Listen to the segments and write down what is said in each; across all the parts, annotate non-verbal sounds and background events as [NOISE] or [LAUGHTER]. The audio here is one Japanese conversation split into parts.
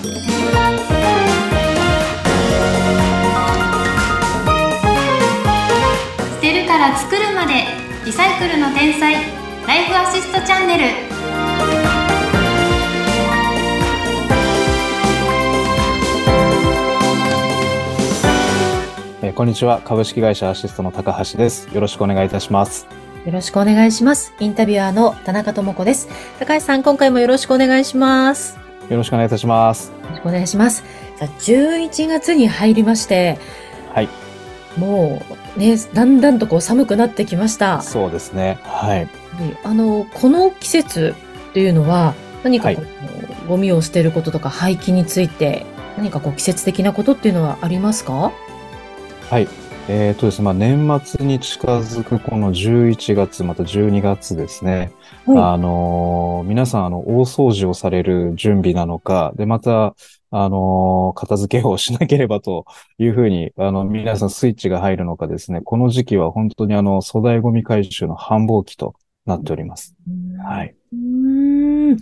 捨てるから作るまでリサイクルの天才ライフアシストチャンネルえーこんにちは。株式会社アシストの高橋です。よろしくお願いいたします。よろしくお願いします。インタビュアーの田中智子です。高橋さん、今回もよろしくお願いします。よろしくお願いいたします。よろしくお願いします。さあ、11月に入りまして、はい。もうね、だんだんとこう寒くなってきました。そうですね。はい。あの、この季節っていうのは、何かこう、ゴミを捨てることとか廃棄について、何かこう季節的なことっていうのはありますか？はい。えっ、とですね、まあ、年末に近づくこの11月、また12月ですね。はあのー皆さん、あの、大掃除をされる準備なのか、で、また、あのー片付けをしなければというふうに、あの、皆さんスイッチが入るのかですね、この時期は本当にあの、粗大ゴミ回収の繁忙期となっております。はい。うーん。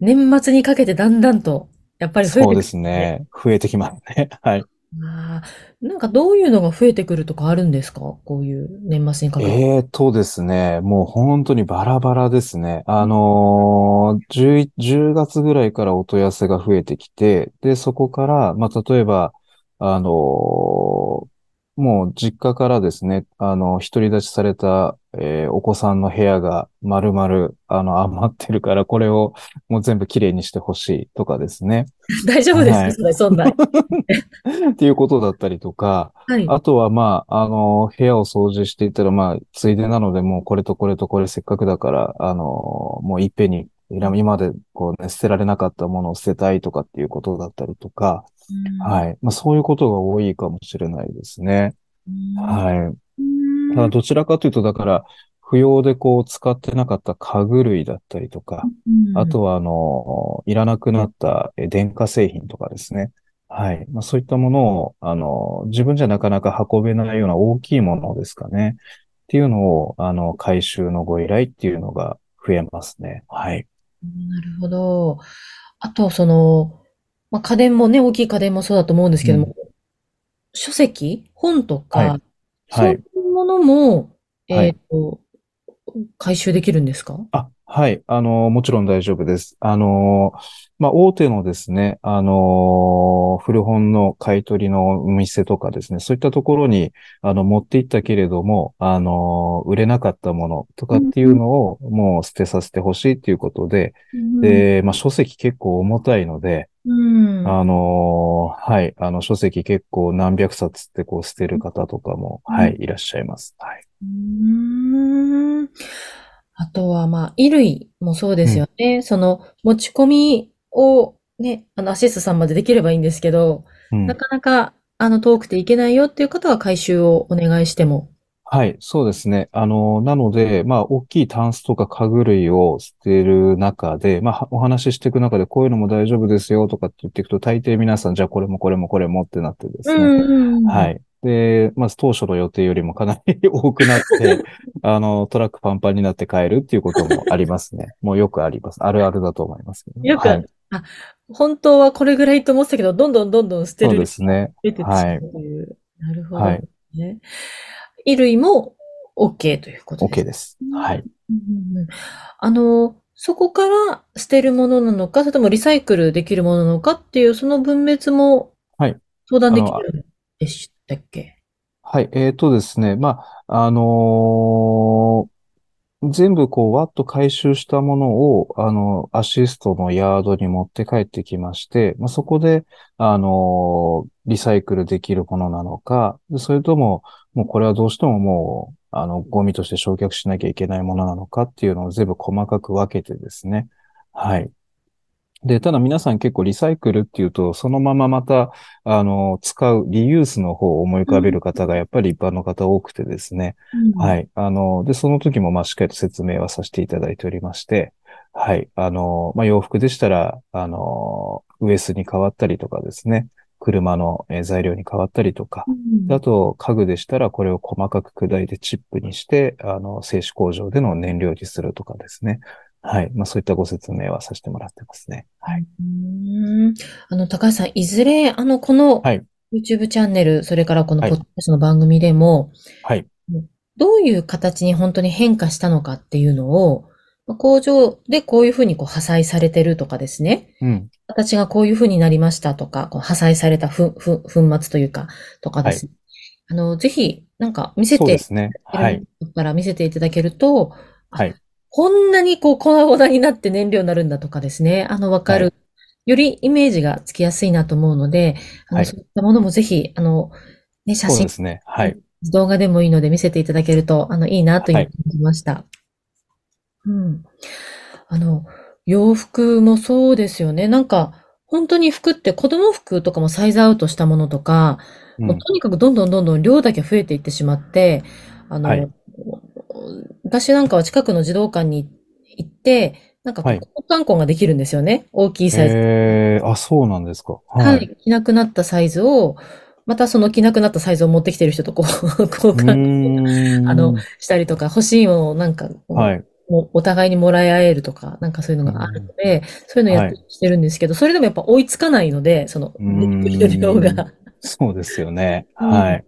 年末にかけてだんだんと、やっぱり増えてくるそうですね。増えてきますね。[LAUGHS] はい。あなんかどういうのが増えてくるとかあるんですか？こういう年末にかけて。えーとですね、もう本当にバラバラですね。あのー、10、10月ぐらいからお問い合わせが増えてきて、で、そこから、まあ、例えば、あのーもう実家からですね、あの、独り立ちされた、えーお子さんの部屋が丸々、あの、[LAUGHS] 余ってるから、これをもう全部きれいにしてほしいとかですね。[LAUGHS] 大丈夫ですか？はいそれ、そんな。[LAUGHS] っていうことだったりとか、はい。あとは、まあ、あの、部屋を掃除していったら、まあ、ついでなので、もうこれとこれとこれせっかくだから、あの、もういっぺんに、今までこうね、捨てられなかったものを捨てたいとかっていうことだったりとか、はい。まあ、そういうことが多いかもしれないですね。い。はい。ただ、どちらかというと、だから、不要でこう、使ってなかった家具類だったりとか、あとは、あの、いらなくなったえ電化製品とかですね。はい。まあ、そういったものを、あの、自分じゃなかなか運べないような大きいものですかね。っていうのを、あの、回収のご依頼っていうのが増えますね。はい。なるほど。あと、その、まあ、家電もね、大きい家電もそうだと思うんですけども、書籍本とか、はい。そういうものも、はい。えっと、回収できるんですか？あ、はい。あの、もちろん大丈夫です。あの、まあ、大手のですね、あの、古本の買い取りのお店とかですね、そういったところに、あの、持って行ったけれども、あの、売れなかったものとかっていうのを、もう捨てさせてほしいっていうことで、で、まあ、書籍結構重たいので、うん。あの、はい。あの、書籍結構何百冊ってこう捨てる方とかも、うんはい、いらっしゃいます。はい。あとは、まあ、衣類もそうですよね。その、持ち込みをね、あの、アシストさんまでできればいいんですけど、うんなかなか、あの、遠くていけないよっていう方は回収をお願いしても。はい、そうですね。あの、なので、まあ、大きいタンスとか家具類を捨てる中で、まあ、お話ししていく中で、こういうのも大丈夫ですよとかって言っていくと、大抵皆さん、じゃあこれもこれもこれもってなってですね。んはい。で、まず当初の予定よりもかなり多くなって、[LAUGHS] あの、トラックパンパンになって帰るっていうこともありますね。もうよくあります。あるあるだと思いますけど。よくはい。あ、本当はこれぐらいと思ってたけど、どんどんどんどん捨てそうるですね。出てしまうという。なるほどはいね。衣類も OK ということです OK です。はい。うんうんうんあの、そこから捨てるものなのか、それともリサイクルできるものなのかっていう、その分別もはい相談できるんでしたっけ？はい、えーとですね、まあ、あのー全部こう、わっと回収したものを、あの、アシストのヤードに持って帰ってきまして、まあ、そこで、あのリサイクルできるものなのか、それとも、もうこれはどうしてももう、あの、ゴミとして焼却しなきゃいけないものなのかっていうのを全部細かく分けてですね。はい。で、ただ皆さん結構リサイクルっていうと、そのまままた、あの、使うリユースの方を思い浮かべる方がやっぱり一般の方多くてですね。はいい。あの、で、その時もまあしっかりと説明はさせていただいておりまして、はい。あの、まあ洋服でしたら、あの、ウエスに変わったりとかですね。車のえー材料に変わったりとか。であと、家具でしたらこれを細かく砕いてチップにして、あの、製紙工場での燃料にするとかですね。はい。まあそういったご説明はさせてもらってますね。はい。うーんあの、高橋さん、いずれ、あの、このはい YouTube チャンネル、それからこのはいポッドキャストの番組でも、はい。どういう形に本当に変化したのかっていうのを、まあ工場でこういうふうにこう破砕されてるとかですね、うん。形がこういうふうになりましたとか、こう破砕されたふ、ふ、粉末というか、とかですね。あの、ぜひ、なんか見せていそうですね。はい。たら見せていただけると、あはい。こんなにこう粉々になって燃料になるんだとかですね、あの、わかる。はよりイメージがつきやすいなと思うので、あの、はいそういったものもぜひ、あの、ね、写真そうで、すね。はい。動画でもいいので見せていただけると、あの、いいなというふうに感じました。うん。あの、洋服もそうですよね。なんか、本当に服って子供服とかもサイズアウトしたものとか、うんもうとにかくどんどんどんどん量だけ増えていってしまって、あの、はい私なんかは近くの児童館に行って、なんか交換庫ができるんですよね。大きいサイズ。えー、あ、そうなんですか。ははい。い。着なくなったサイズを、またその着なくなったサイズを持ってきてる人とこう、[LAUGHS] 交う換。あのしたりとか、欲しいものをなんか、はい。もうお互いにもらい合えるとか、なんかそういうのがあるので、そういうのやってはしてるんですけど、それでもやっぱ追いつかないので、その、量 [LAUGHS] が。そうですよね。うんはい。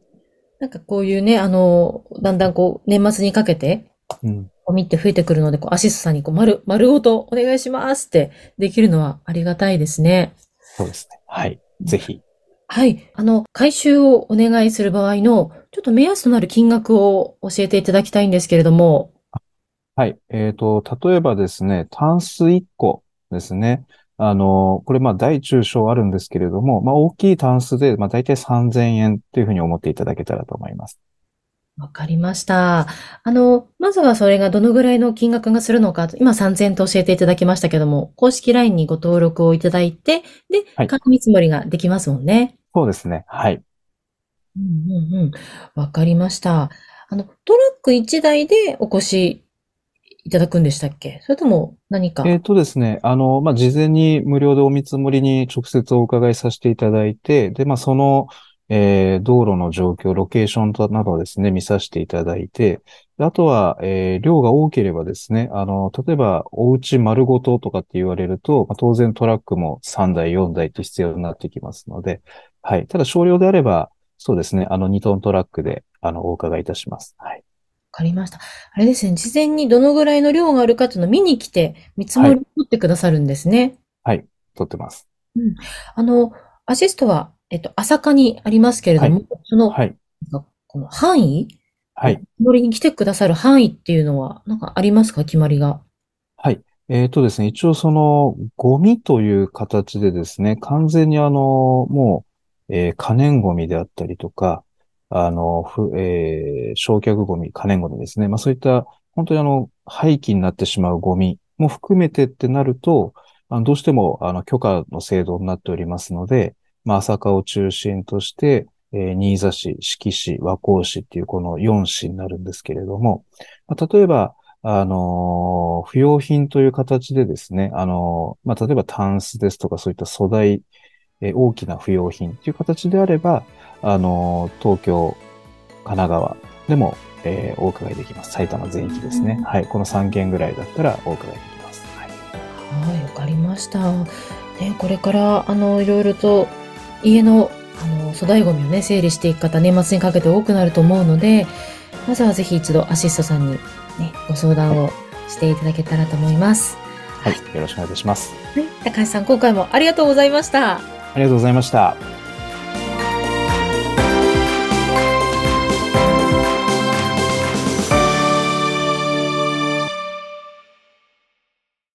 なんかこういうね、あの、だんだんこう、年末にかけて、うん。ゴミって増えてくるので、こう、アシストさんにこう、丸、丸ごとお願いしますってできるのはありがたいですね。そうですね。はい。ぜひ。はい。あの、回収をお願いする場合の、ちょっと目安となる金額を教えていただきたいんですけれども。はい。えっと、例えばですね、タンス1個ですね。あの、これまあ大中小あるんですけれども、まあ大きいタンスで、まあ大体3000円というふうに思っていただけたらと思います。わかりました。あの、まずはそれがどのぐらいの金額がするのか、今3000円と教えていただきましたけども、公式 LINE にご登録をいただいて、で、はい見積もりができますもんね。そうですね。はい。うんうんうん。わかりました。あの、トラック1台でお越しいただくんでしたっけ？それとも何か？えっとですね、あの、まあ、事前に無料でお見積もりに直接お伺いさせていただいて、で、まあ、その、えー道路の状況、ロケーションとなどをですね、見させていただいて、であとは、えー量が多ければですね、あの、例えば、お家丸ごととかって言われると、まあ、当然トラックも3台、4台って必要になってきますので、はい。ただ少量であれば、そうですね、あの、2トントラックで、あの、お伺いいたします。はい。わかりました。あれですね、事前にどのぐらいの量があるかっていうのを見に来て、見積もりを取ってくださるんですね。取ってます。あの、アシストは、えっと、朝霞にありますけれども、その、はい。この範囲？はい。見積もりに来てくださる範囲っていうのは、なんかありますか？決まりが。はい。えっとですね、一応その、ゴミという形でですね、完全にあの、もう、えー可燃ゴミであったりとか、あの、ふ、えー焼却ゴミ、可燃ゴミですね。まあそういった、本当にあの、廃棄になってしまうゴミも含めてってなると、あのどうしても、あの、許可の制度になっておりますので、まあ、朝霞を中心として、えー新座市、志木市、和光市っていうこの4市になるんですけれども、まあ、例えば、あのー不用品という形でですね、あのーまあ、例えばタンスですとかそういった粗大、えー大きな不用品という形であれば、あのー東京、神奈川でも、えーお伺いできます。埼玉全域ですね。うんはい。この3件ぐらいだったらお伺いできます。はい。はい、わかりました。ね、これから、あの、いろいろと家の、あの、粗大ゴミをね、整理していく方、年末にかけて多くなると思うので、まずはぜひ一度アシストさんにね、ご相談をしていただけたらと思います。はい。よろしくお願いいたします。はい、高橋さん、今回もありがとうございました。ありがとうございました。